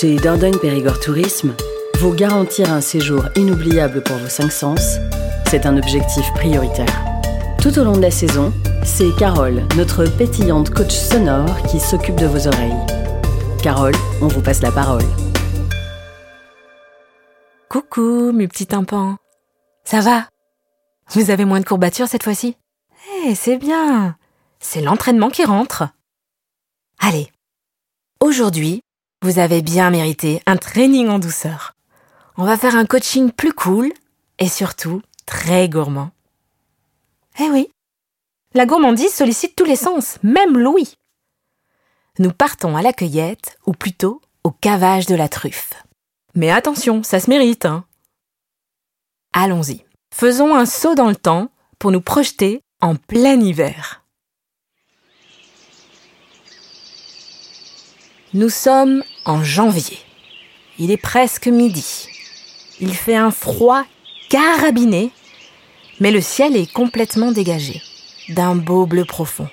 Chez Dordogne Périgord Tourisme, vous garantir un séjour inoubliable pour vos cinq sens, c'est un objectif prioritaire. Tout au long de la saison, c'est Carole, notre pétillante coach sonore, qui s'occupe de vos oreilles. Carole, on vous passe la parole. Coucou, mes petits tympans. Ça va? Vous avez moins de courbatures cette fois-ci? Eh, c'est bien. C'est l'entraînement qui rentre. Allez. Aujourd'hui, vous avez bien mérité un training en douceur. On va faire un coaching plus cool et surtout très gourmand. Eh oui, la gourmandise sollicite tous les sens, même l'ouïe. Nous partons à la cueillette, ou plutôt au cavage de la truffe. Mais attention, ça se mérite. Hein. Allons-y. Faisons un saut dans le temps pour nous projeter en plein hiver. Nous sommes en janvier. Il est presque midi. Il fait un froid carabiné, mais le ciel est complètement dégagé, d'un beau bleu profond.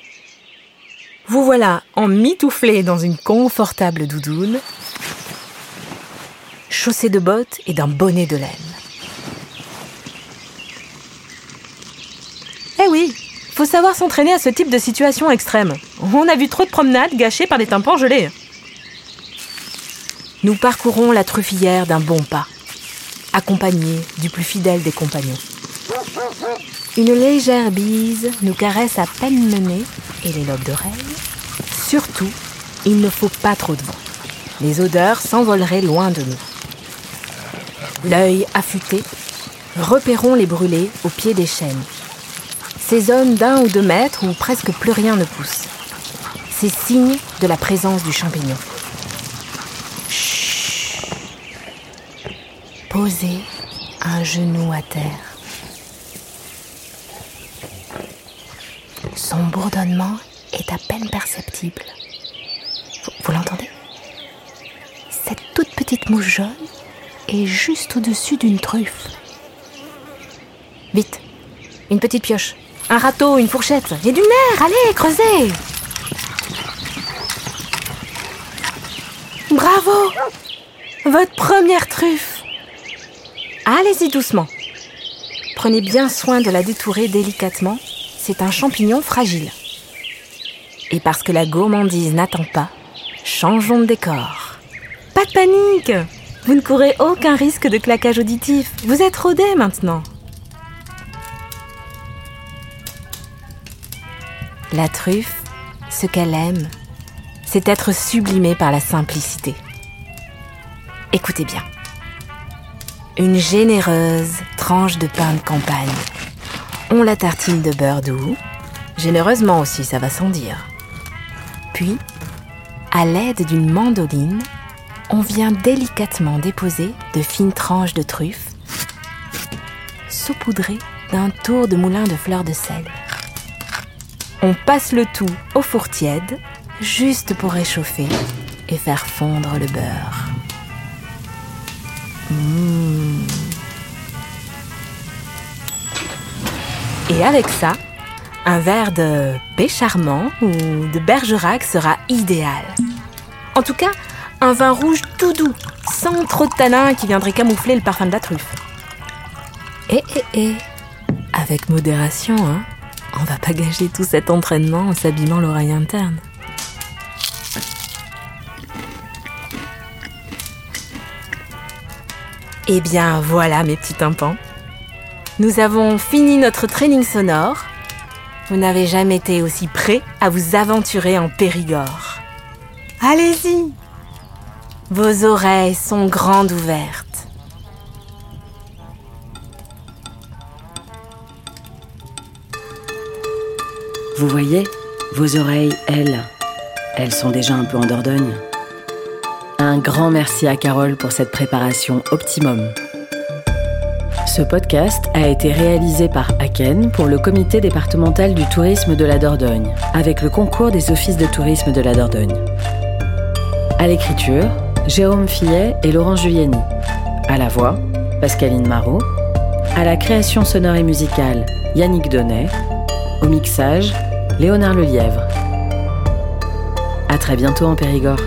Vous voilà emmitouflé dans une confortable doudoune, chaussé de bottes et d'un bonnet de laine. Eh oui, faut savoir s'entraîner à ce type de situation extrême. On a vu trop de promenades gâchées par des tympans gelés. Nous parcourons la truffillière d'un bon pas, accompagnés du plus fidèle des compagnons. Une légère bise nous caresse à peine le nez et les lobes d'oreilles. Surtout, il ne faut pas trop de vent. Les odeurs s'envoleraient loin de nous. L'œil affûté, repérons les brûlés au pied des chênes. Ces zones d'un ou deux mètres où presque plus rien ne pousse. C'est signe de la présence du champignon. Posez un genou à terre. Son bourdonnement est à peine perceptible. Vous, vous l'entendez? Cette toute petite mouche jaune est juste au-dessus d'une truffe. Vite, une petite pioche, un râteau, une fourchette et du nerf, allez, creusez Bravo Votre première truffe Allez-y doucement. Prenez bien soin de la détourer délicatement c'est un champignon fragile. Et parce que la gourmandise n'attend pas, changeons de décor. Pas de panique Vous ne courez aucun risque de claquage auditif. Vous êtes rodé maintenant. La truffe, ce qu'elle aime, c'est être sublimée par la simplicité. Écoutez bien. Une généreuse tranche de pain de campagne on la tartine de beurre doux, généreusement aussi, ça va sans dire. Puis, à l'aide d'une mandoline, on vient délicatement déposer de fines tranches de truffes, saupoudrées d'un tour de moulin de fleurs de sel. On passe le tout au four tiède, juste pour réchauffer et faire fondre le beurre. Mmh. Et avec ça, un verre de baie charmant ou de bergerac sera idéal. En tout cas, un vin rouge tout doux, sans trop de tanin qui viendrait camoufler le parfum de la truffe. Et, et, et, avec modération, hein, on va pas gâcher tout cet entraînement en s'abîmant l'oreille interne. Eh bien voilà mes petits tympans. Nous avons fini notre training sonore. Vous n'avez jamais été aussi prêt à vous aventurer en Périgord. Allez-y Vos oreilles sont grandes ouvertes. Vous voyez, vos oreilles, elles, elles sont déjà un peu en Dordogne. Un grand merci à Carole pour cette préparation optimum. Ce podcast a été réalisé par Aken pour le comité départemental du tourisme de la Dordogne, avec le concours des offices de tourisme de la Dordogne. À l'écriture, Jérôme Fillet et Laurent Juliani. À la voix, Pascaline Marot. À la création sonore et musicale, Yannick Donnet. Au mixage, Léonard Lelièvre. À très bientôt en Périgord.